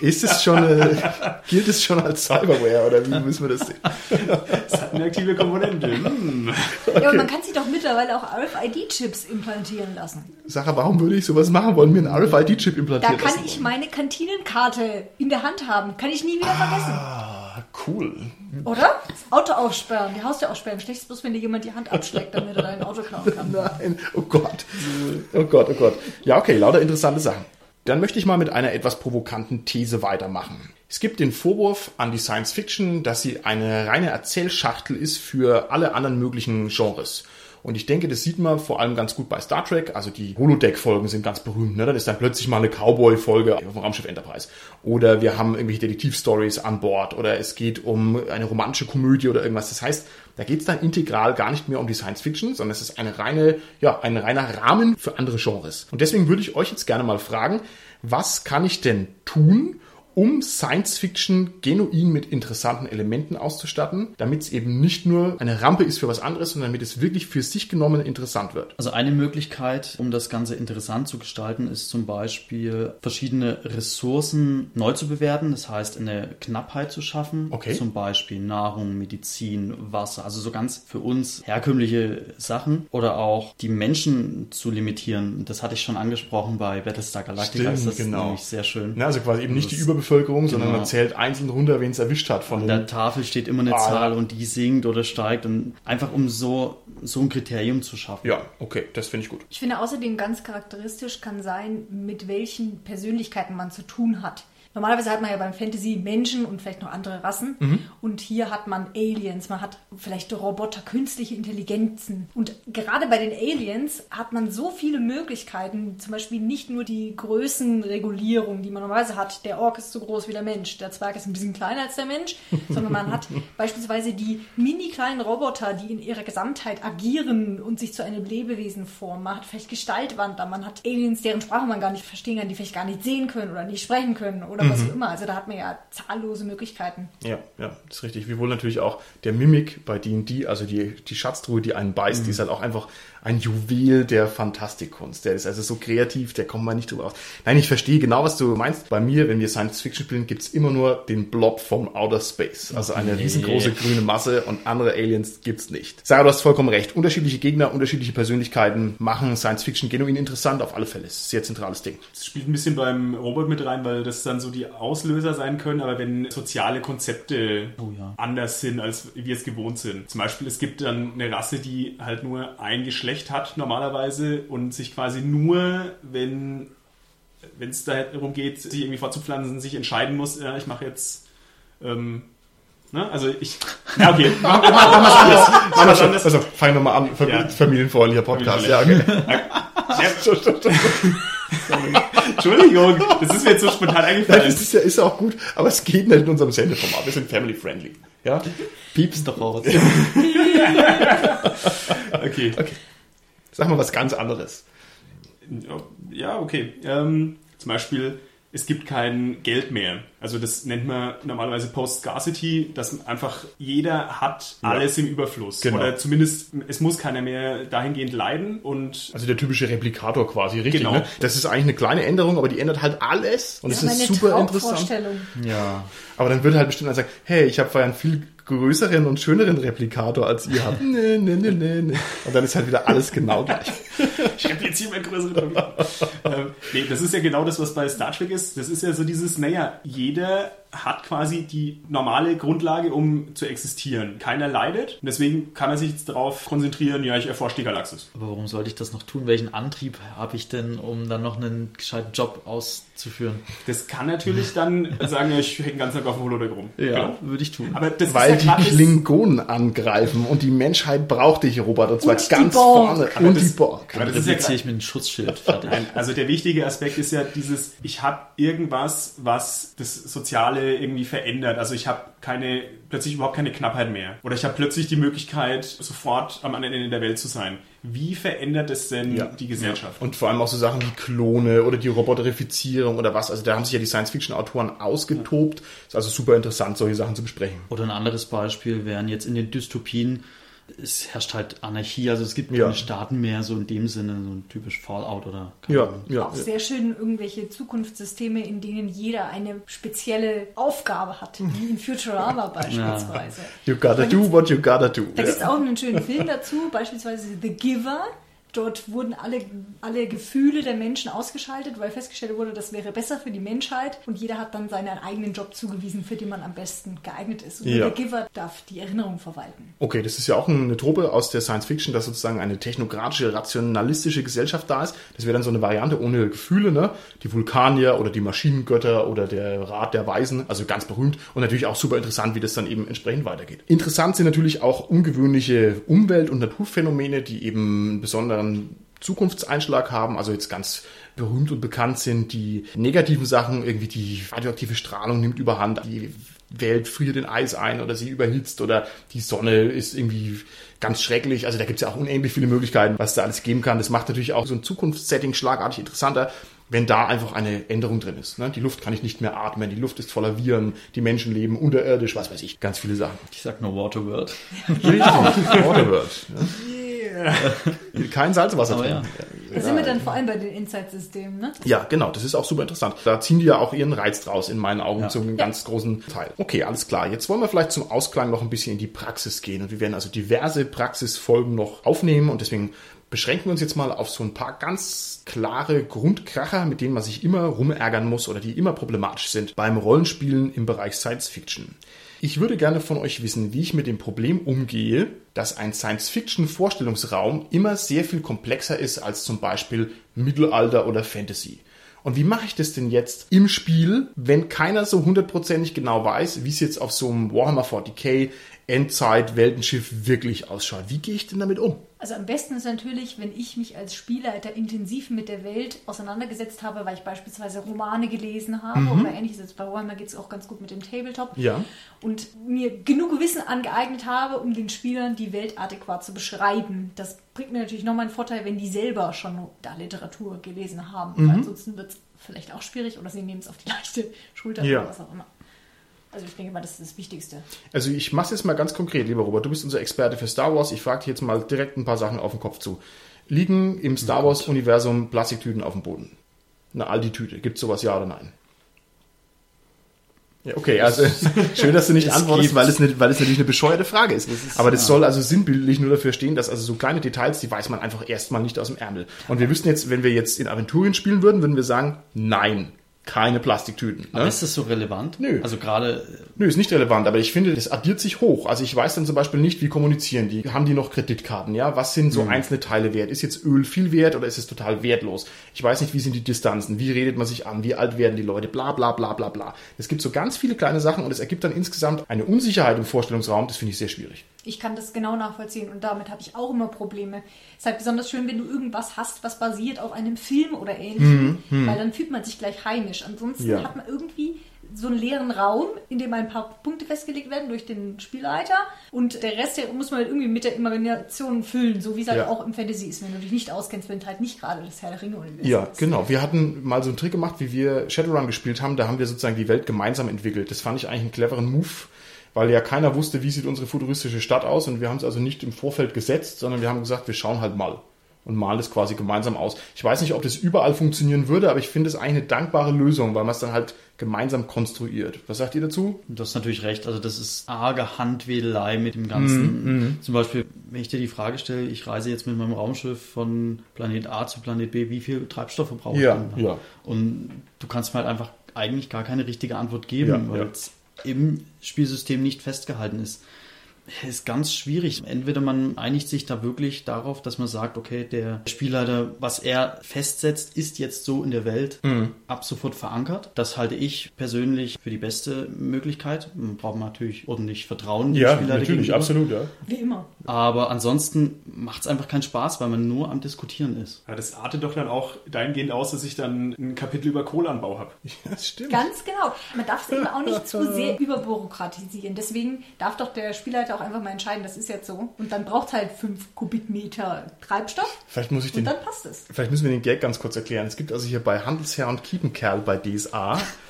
Ist es schon, äh, gilt es schon als Cyberware oder wie müssen wir das sehen? Das hat eine aktive Komponente. Hm. Ja, und man kann sich doch mittlerweile auch RFID-Chips implantieren lassen. Sarah, warum würde ich sowas machen wollen, mir einen RFID-Chip Da implantieren kann lassen? ich meine Kantinenkarte in der Hand haben. Kann ich nie wieder vergessen. Ah, cool. Oder? Das Auto aufsperren, die Haustür aufsperren. Schlecht ist bloß, wenn dir jemand die Hand abschlägt, damit er dein Auto klauen kann. Nein, oh Gott. Oh Gott, oh Gott. Ja, okay, lauter interessante Sachen. Dann möchte ich mal mit einer etwas provokanten These weitermachen. Es gibt den Vorwurf an die Science Fiction, dass sie eine reine Erzählschachtel ist für alle anderen möglichen Genres. Und ich denke, das sieht man vor allem ganz gut bei Star Trek. Also die Holodeck-Folgen sind ganz berühmt. Ne? Dann ist dann plötzlich mal eine Cowboy-Folge auf dem Raumschiff Enterprise. Oder wir haben irgendwelche Detektiv-Stories an Bord. Oder es geht um eine romantische Komödie oder irgendwas. Das heißt, da geht es dann integral gar nicht mehr um die Science Fiction, sondern es ist eine reine, ja, ein reiner Rahmen für andere Genres. Und deswegen würde ich euch jetzt gerne mal fragen, was kann ich denn tun, um Science Fiction genuin mit interessanten Elementen auszustatten, damit es eben nicht nur eine Rampe ist für was anderes, sondern damit es wirklich für sich genommen interessant wird. Also eine Möglichkeit, um das Ganze interessant zu gestalten, ist zum Beispiel verschiedene Ressourcen neu zu bewerten. Das heißt, eine Knappheit zu schaffen. Okay. Zum Beispiel Nahrung, Medizin, Wasser. Also so ganz für uns herkömmliche Sachen. Oder auch die Menschen zu limitieren. Das hatte ich schon angesprochen bei Battlestar Galactica. Stimmt, ist das genau. nämlich sehr schön. Ne, also quasi eben nicht die Das- Überbevölkerung, sondern Genau. man zählt einzeln runter, wen es erwischt hat von An der Tafel steht immer eine Ah, Zahl und die sinkt oder steigt. Und einfach um so, so ein Kriterium zu schaffen. Ja, okay, das finde ich gut. Ich finde außerdem ganz charakteristisch kann sein, mit welchen Persönlichkeiten man zu tun hat. Normalerweise hat man ja beim Fantasy Menschen und vielleicht noch andere Rassen. Mhm. Und hier hat man Aliens, man hat vielleicht Roboter, künstliche Intelligenzen. Und gerade bei den Aliens hat man so viele Möglichkeiten, zum Beispiel nicht nur die Größenregulierung, die man normalerweise hat. Der Ork ist so groß wie der Mensch, der Zwerg ist ein bisschen kleiner als der Mensch, sondern man hat beispielsweise die mini kleinen Roboter, die in ihrer Gesamtheit agieren und sich zu einem Lebewesen formen. Man hat vielleicht Gestaltwandler, man hat Aliens, deren Sprache man gar nicht verstehen kann, die vielleicht gar nicht sehen können oder nicht sprechen können oder was auch immer. Also da hat man ja zahllose Möglichkeiten. Ja, ja, das ist richtig. Wie wohl natürlich auch der Mimik bei D&D, also die, die Schatztruhe, die einen beißt, die ist halt auch einfach ein Juwel der Fantastikkunst. Der ist also so kreativ, der kommt mal nicht drüber aus. Nein, ich verstehe genau, was du meinst. Bei mir, wenn wir Science Fiction spielen, gibt's immer nur den Blob vom Outer Space. Also eine riesengroße grüne Masse und andere Aliens gibt's nicht. Sarah, du hast vollkommen recht. Unterschiedliche Gegner, unterschiedliche Persönlichkeiten machen Science Fiction genuin interessant. Auf alle Fälle. Ist ein sehr zentrales Ding. Das spielt ein bisschen beim Robot mit rein, weil das dann so die Auslöser sein können, aber wenn soziale Konzepte Oh ja. anders sind, als wir es gewohnt sind. Zum Beispiel, es gibt dann eine Rasse, die halt nur ein Geschlecht hat normalerweise und sich quasi nur, wenn wenn es darum geht, sich irgendwie fortzupflanzen, sich entscheiden muss, ja, ich mache jetzt ähm, ne? also ich ja okay, machen wir machen wir's anders. Machen wir's Also, also fang nochmal an. Fam Ja. Familienfreundlicher Podcast. Ja, okay. Entschuldigung, das ist mir jetzt so spontan Nein, eingefallen. das ist ja, ist ja auch gut, aber es geht nicht in unserem Sendeformat. Wir sind family friendly. Ja? Piepst doch raus. Okay. Sag mal was ganz anderes. Ja, okay. Ähm, zum Beispiel, es gibt kein Geld mehr. Also das nennt man normalerweise Post-Scarcity, dass einfach jeder hat Ja. alles im Überfluss. Genau. Oder zumindest, es muss keiner mehr dahingehend leiden und Also der typische Replikator quasi, richtig. Genau. Ne? Das ist eigentlich eine kleine Änderung, aber die ändert halt alles. Und das Das ist super interessant. Ja. Aber dann würde halt bestimmt einer sagen, hey, ich habe einen viel größeren und schöneren Replikator als ihr habt. nee, nee, nee, nee, nee. Und dann ist halt wieder alles genau gleich. ich repliziere mein größeren Problem. ähm, nee, das ist ja genau das, was bei Star Trek ist. Das ist ja so dieses, naja, jeder hat quasi die normale Grundlage, um zu existieren. Keiner leidet. Und deswegen kann er sich jetzt darauf konzentrieren, ja, ich erforsche die Galaxis. Aber warum sollte ich das noch tun? Welchen Antrieb habe ich denn, um dann noch einen gescheiten Job auszuführen? Das kann natürlich dann sagen, ja, ich hänge den ganzen Tag auf dem Holodeck rum. Genau. würde ich tun. Aber das Weil ist ja die Klingonen angreifen und die Menschheit braucht dich, Robert. Und zwar Und die ganz vorne. Aber Und das- die Borg. aber das ist ja ich mit einem Schutzschild. Nein, also der wichtige Aspekt ist ja dieses, ich habe irgendwas, was das Soziale irgendwie verändert. Also ich habe keine, plötzlich überhaupt keine Knappheit mehr. Oder ich habe plötzlich die Möglichkeit, sofort am anderen Ende der Welt zu sein. Wie verändert es denn Ja. die Gesellschaft? Und vor allem auch so Sachen wie Klone oder die Roboterifizierung oder was. Also da haben sich ja die Science-Fiction-Autoren ausgetobt. Ist also super interessant, solche Sachen zu besprechen. Oder ein anderes Beispiel wären jetzt in den Dystopien, es herrscht halt Anarchie, also es gibt Ja. keine Staaten mehr, so in dem Sinne, so ein typisch Fallout oder Ja, ja. Auch sehr schön irgendwelche Zukunftssysteme, in denen jeder eine spezielle Aufgabe hat, wie in Futurama beispielsweise. You gotta do what you gotta do. Da gibt es Ja. auch einen schönen Film dazu, beispielsweise The Giver. Dort wurden alle, alle Gefühle der Menschen ausgeschaltet, weil festgestellt wurde, das wäre besser für die Menschheit und jeder hat dann seinen eigenen Job zugewiesen, für den man am besten geeignet ist. Und Ja. der Giver darf die Erinnerung verwalten. Okay, das ist ja auch eine Trope aus der Science Fiction, dass sozusagen eine technokratische, rationalistische Gesellschaft da ist. Das wäre dann so eine Variante ohne Gefühle, ne? Die Vulkanier oder die Maschinengötter oder der Rat der Weisen, also ganz berühmt und natürlich auch super interessant, wie das dann eben entsprechend weitergeht. Interessant sind natürlich auch ungewöhnliche Umwelt- und Naturphänomene, die eben einen besonderen Zukunftseinschlag haben, also jetzt ganz berühmt und bekannt sind die negativen Sachen, irgendwie die radioaktive Strahlung nimmt überhand, die Welt friert in Eis ein oder sie überhitzt oder die Sonne ist irgendwie ganz schrecklich. Also da gibt es ja auch unendlich viele Möglichkeiten, was da alles geben kann. Das macht natürlich auch so ein Zukunftssetting schlagartig interessanter, wenn da einfach eine Änderung drin ist. Ne? Die Luft kann ich nicht mehr atmen, die Luft ist voller Viren, die Menschen leben unterirdisch, was weiß ich, ganz viele Sachen. Ich sag nur Waterworld. Richtig, Waterworld. Ja. Kein Salzwasser Aber drin. Da sind wir dann vor allem bei den Insight-Systemen, ne? Ja, genau, das ist auch super interessant. Da ziehen die ja auch ihren Reiz draus, in meinen Augen, Ja. zu einem ganz großen Teil. Okay, alles klar. Jetzt wollen wir vielleicht zum Ausklang noch ein bisschen in die Praxis gehen. Und wir werden also diverse Praxisfolgen noch aufnehmen und deswegen beschränken wir uns jetzt mal auf so ein paar ganz klare Grundkracher, mit denen man sich immer rumärgern muss oder die immer problematisch sind beim Rollenspielen im Bereich Science Fiction. Ich würde gerne von euch wissen, wie ich mit dem Problem umgehe, dass ein Science-Fiction-Vorstellungsraum immer sehr viel komplexer ist als zum Beispiel Mittelalter oder Fantasy. Und wie mache ich das denn jetzt im Spiel, wenn keiner so hundertprozentig genau weiß, wie es jetzt auf so einem Warhammer 40k Endzeit-Weltenschiff wirklich ausschaut? Wie gehe ich denn damit um? Also am besten ist natürlich, wenn ich mich als Spielleiter intensiv mit der Welt auseinandergesetzt habe, weil ich beispielsweise Romane gelesen habe oder ähnliches. Jetzt bei Warhammer geht es auch ganz gut mit dem Tabletop. Ja. Und mir genug Wissen angeeignet habe, um den Spielern die Welt adäquat zu beschreiben. Das bringt mir natürlich nochmal einen Vorteil, wenn die selber schon da Literatur gelesen haben. Mhm. Weil ansonsten wird es vielleicht auch schwierig oder sie nehmen es auf die leichte Schulter Ja. oder was auch immer. Also ich denke mal, das ist das Wichtigste. Also ich mache es jetzt mal ganz konkret, lieber Robert. Du bist unser Experte für Star Wars. Ich frage dich jetzt mal direkt ein paar Sachen auf den Kopf zu. Liegen im Star Wars-Universum Plastiktüten auf dem Boden? Eine Aldi-Tüte. Gibt sowas ja oder nein? Ja, okay, also schön, dass du nicht Es antwortest, weil es, nicht, weil es natürlich eine bescheuerte Frage ist. ist- Aber das ja. soll also sinnbildlich nur dafür stehen, dass also so kleine Details, die weiß man einfach erstmal nicht aus dem Ärmel. Und wir wüssten jetzt, wenn wir jetzt in Aventurien spielen würden, würden wir sagen, nein, keine Plastiktüten. Aber Ne? ist das so relevant? Nö. Also gerade Nö, ist nicht relevant, aber ich finde, das addiert sich hoch. Also ich weiß dann zum Beispiel nicht, wie kommunizieren die. Haben die noch Kreditkarten, ja? Was sind so einzelne Teile wert? Ist jetzt Öl viel wert oder ist es total wertlos? Ich weiß nicht, wie sind die Distanzen? Wie redet man sich an? Wie alt werden die Leute? Bla, bla, bla, bla, bla. Es gibt so ganz viele kleine Sachen und es ergibt dann insgesamt eine Unsicherheit im Vorstellungsraum. Das finde ich sehr schwierig. Ich kann das genau nachvollziehen und damit habe ich auch immer Probleme. Es ist halt besonders schön, wenn du irgendwas hast, was basiert auf einem Film oder ähnlichem, weil dann fühlt man sich gleich heimisch. Ansonsten Ja. hat man irgendwie so einen leeren Raum, in dem ein paar Punkte festgelegt werden durch den Spielleiter und der Rest der muss man halt irgendwie mit der Imagination füllen, so wie es halt Ja. auch im Fantasy ist, wenn du dich nicht auskennst, wenn halt nicht gerade das Herr der Ringe-Universum Ja, ist. genau. Wir hatten mal so einen Trick gemacht, wie wir Shadowrun gespielt haben. Da haben wir sozusagen die Welt gemeinsam entwickelt. Das fand ich eigentlich einen cleveren Move, weil ja keiner wusste, wie sieht unsere futuristische Stadt aus. Und wir haben es also nicht im Vorfeld gesetzt, sondern wir haben gesagt, wir schauen halt mal und malen es quasi gemeinsam aus. Ich weiß nicht, ob das überall funktionieren würde, aber ich finde es eigentlich eine dankbare Lösung, weil man es dann halt gemeinsam konstruiert. Was sagt ihr dazu? Du hast natürlich recht, also das ist arge Handwedelei mit dem Ganzen. Zum Beispiel, wenn ich dir die Frage stelle, ich reise jetzt mit meinem Raumschiff von Planet A zu Planet B, wie viel Treibstoff verbrauche Ja, ich denn? ja. Und du kannst mir halt einfach eigentlich gar keine richtige Antwort geben, Ja, weil ja. es im Spielsystem nicht festgehalten ist. Ist ganz schwierig. Entweder man einigt sich da wirklich darauf, dass man sagt, okay, der Spielleiter, was er festsetzt, ist jetzt so in der Welt Mhm. ab sofort verankert. Das halte ich persönlich für die beste Möglichkeit. Man braucht natürlich ordentlich Vertrauen dem Spielleiter gegenüber. absolut, ja. Wie immer. Aber ansonsten macht es einfach keinen Spaß, weil man nur am Diskutieren ist. Ja, das artet doch dann auch dahingehend aus, dass ich dann ein Kapitel über Kohlanbau habe. Das stimmt. Ganz genau. Man darf es eben auch nicht zu sehr überbürokratisieren. Deswegen darf doch der Spielleiter auch einfach mal entscheiden, das ist jetzt so. Und dann braucht halt fünf Kubikmeter Treibstoff Vielleicht muss ich und den dann passt es. Vielleicht müssen wir den Gag ganz kurz erklären. Es gibt also hier bei Handelsherr und Kiepenkerl bei DSA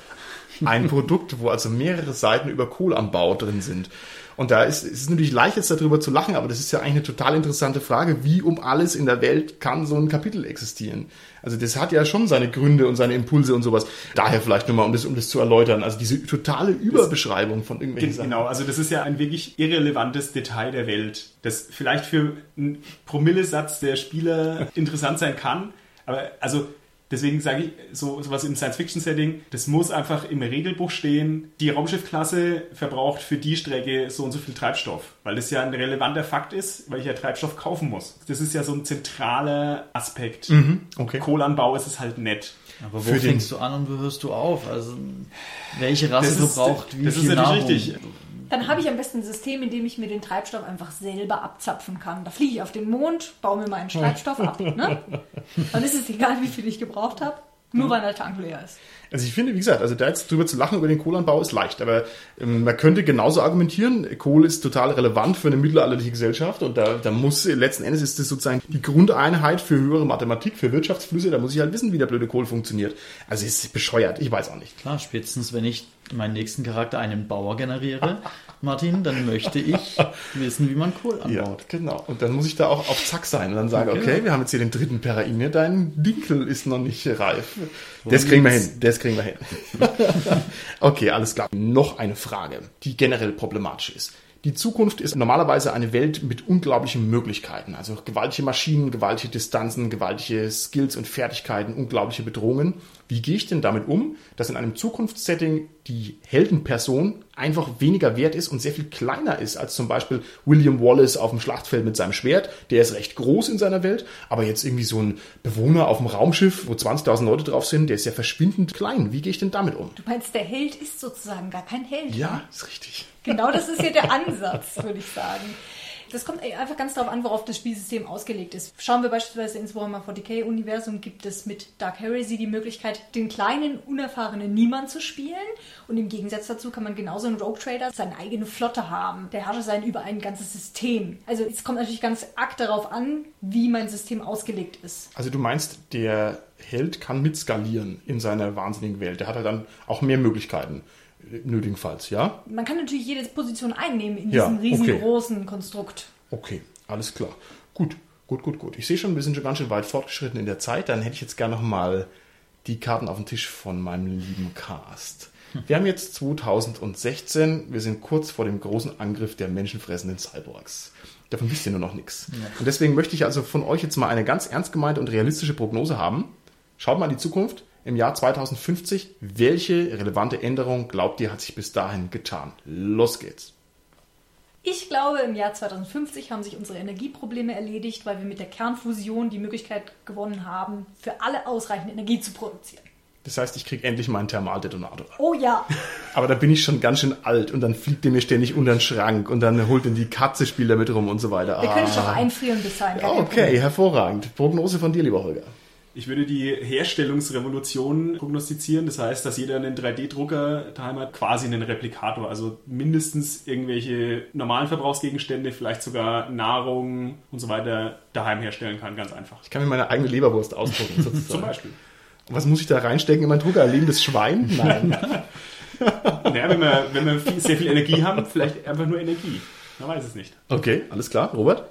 ein Produkt, wo also mehrere Seiten über Kohlanbau drin sind. Und da ist es ist natürlich leicht jetzt darüber zu lachen, aber das ist ja eigentlich eine total interessante Frage, wie um alles in der Welt kann so ein Kapitel existieren? Also das hat ja schon seine Gründe und seine Impulse und sowas. Daher vielleicht nur mal, um das, um das zu erläutern. Also diese totale Überbeschreibung von irgendwelchen Sachen. Genau, also das ist ja ein wirklich irrelevantes Detail der Welt, das vielleicht für einen Promillesatz der Spieler interessant sein kann, aber also deswegen sage ich, so sowas im Science-Fiction-Setting, das muss einfach im Regelbuch stehen, die Raumschiffklasse verbraucht für die Strecke so und so viel Treibstoff, weil das ja ein relevanter Fakt ist, weil ich ja Treibstoff kaufen muss. Das ist ja so ein zentraler Aspekt. okay. Kohlanbau ist es halt nett. Aber wo Für den- fängst du an und wo hörst du auf? Also welche Rasse ist- verbraucht wie das ist viel natürlich Nahrung? richtig. Dann habe ich am besten ein System, in dem ich mir den Treibstoff einfach selber abzapfen kann. Da fliege ich auf den Mond, baue mir meinen Treibstoff ab. Ne? Dann ist es egal, wie viel ich gebraucht habe, nur weil der Tank leer ist. Also ich finde, wie gesagt, also da jetzt drüber zu lachen über den Kohlanbau ist leicht, aber ähm, man könnte genauso argumentieren, Kohle ist total relevant für eine mittelalterliche Gesellschaft und da, da muss letzten Endes ist das sozusagen die Grundeinheit für höhere Mathematik, für Wirtschaftsflüsse, da muss ich halt wissen, wie der blöde Kohl funktioniert. Also es ist bescheuert, ich weiß auch nicht. Klar, spätestens wenn ich meinen nächsten Charakter einen Bauer generiere, Martin, dann möchte ich wissen, wie man Kohl Ja, anbaut. genau. Und dann muss ich da auch auf Zack sein und dann sagen, okay, wir haben jetzt hier den dritten Peraine, dein Dinkel ist noch nicht reif. Das kriegen wir hin, das kriegen wir hin. okay, alles klar. Noch eine Frage, die generell problematisch ist. Die Zukunft ist normalerweise eine Welt mit unglaublichen Möglichkeiten. Also gewaltige Maschinen, gewaltige Distanzen, gewaltige Skills und Fertigkeiten, unglaubliche Bedrohungen. Wie gehe ich denn damit um, dass in einem Zukunftssetting die Heldenperson einfach weniger wert ist und sehr viel kleiner ist als zum Beispiel William Wallace auf dem Schlachtfeld mit seinem Schwert. Der ist recht groß in seiner Welt, aber jetzt irgendwie so ein Bewohner auf dem Raumschiff, wo 20.000 Leute drauf sind, der ist ja verschwindend klein. Wie gehe ich denn damit um? Du meinst, der Held ist sozusagen gar kein Held. Ja, ist richtig. Genau das ist ja der Ansatz, würde ich sagen. Das kommt einfach ganz darauf an, worauf das Spielsystem ausgelegt ist. Schauen wir beispielsweise ins Warhammer 40k-Universum, gibt es mit Dark Heresy die Möglichkeit, den kleinen, unerfahrenen Niemand zu spielen. Und im Gegensatz dazu kann man genauso in Rogue Trader seine eigene Flotte haben. Der Herrscher sein über ein ganzes System. Also es kommt natürlich ganz arg darauf an, wie mein System ausgelegt ist. Also du meinst, der Held kann mitskalieren in seiner wahnsinnigen Welt. Der hat halt dann auch mehr Möglichkeiten nötigenfalls, ja? Man kann natürlich jede Position einnehmen in Ja, diesem okay. riesengroßen Konstrukt. Okay, alles klar. Gut, gut, gut, gut. Ich sehe schon, wir sind schon ganz schön weit fortgeschritten in der Zeit. Dann hätte ich jetzt gerne noch mal die Karten auf den Tisch von meinem lieben Cast. Wir haben jetzt 2016, wir sind kurz vor dem großen Angriff der menschenfressenden Cyborgs. Davon wisst ihr nur noch nichts. Und deswegen möchte ich also von euch jetzt mal eine ganz ernst gemeinte und realistische Prognose haben. Schaut mal in die Zukunft. Im Jahr 2050, welche relevante Änderung glaubt ihr, hat sich bis dahin getan? Los geht's. Ich glaube, im Jahr 2050 haben sich unsere Energieprobleme erledigt, weil wir mit der Kernfusion die Möglichkeit gewonnen haben, für alle ausreichend Energie zu produzieren. Das heißt, ich kriege endlich meinen Thermaldetonator. Oh ja, Aber da bin ich schon ganz schön alt und dann fliegt der mir ständig unter den Schrank und dann holt ihn die Katze, spielt damit rum und so weiter. wir können Ah. schon einfrieren bis dahin. kein Okay, hervorragend. Prognose von dir, lieber Holger. Ich würde die Herstellungsrevolution prognostizieren. Das heißt, dass jeder einen 3D-Drucker daheim hat, quasi einen Replikator. Also mindestens irgendwelche normalen Verbrauchsgegenstände, vielleicht sogar Nahrung und so weiter daheim herstellen kann. Ganz einfach. Ich kann mir meine eigene Leberwurst ausdrucken, Zum sozusagen. Beispiel. Und Was muss ich da reinstecken in meinen Drucker? Ein lebendes Schwein? Nein. Naja, wenn wir, wenn wir viel, sehr viel Energie haben, vielleicht einfach nur Energie. Man weiß es nicht. Okay, alles klar. Robert?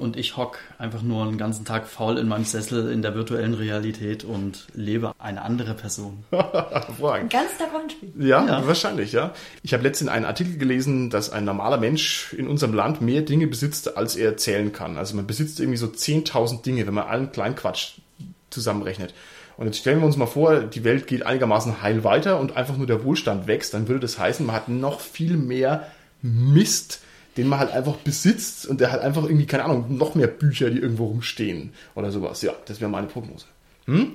Und ich hock einfach nur einen ganzen Tag faul in meinem Sessel in der virtuellen Realität und lebe eine andere Person. Ganz Tag Rollenspiel. Ja, Ja. wahrscheinlich, ja. Ich habe letztens einen Artikel gelesen, dass ein normaler Mensch in unserem Land mehr Dinge besitzt, als er zählen kann. Also man besitzt irgendwie so 10.000 Dinge, wenn man allen kleinen Quatsch zusammenrechnet. Und jetzt stellen wir uns mal vor, die Welt geht einigermaßen heil weiter und einfach nur der Wohlstand wächst, dann würde das heißen, man hat noch viel mehr Mist, den man halt einfach besitzt und der hat einfach irgendwie, keine Ahnung, noch mehr Bücher, die irgendwo rumstehen oder sowas. Ja, das wäre meine Prognose. Hm?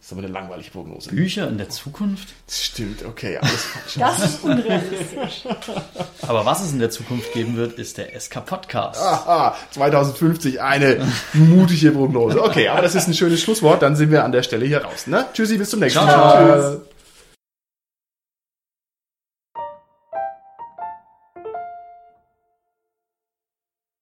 Das ist aber eine langweilige Prognose. Bücher in der Zukunft? Das stimmt, okay, alles falsch. Das ist unrealistisch. Aber was es in der Zukunft geben wird, ist der SK Podcast. Aha, 2050 eine mutige Prognose. Okay, aber das ist ein schönes Schlusswort. Dann sind wir an der Stelle hier raus. Ne? Tschüssi, bis zum nächsten Ciao. Mal. Tschüss.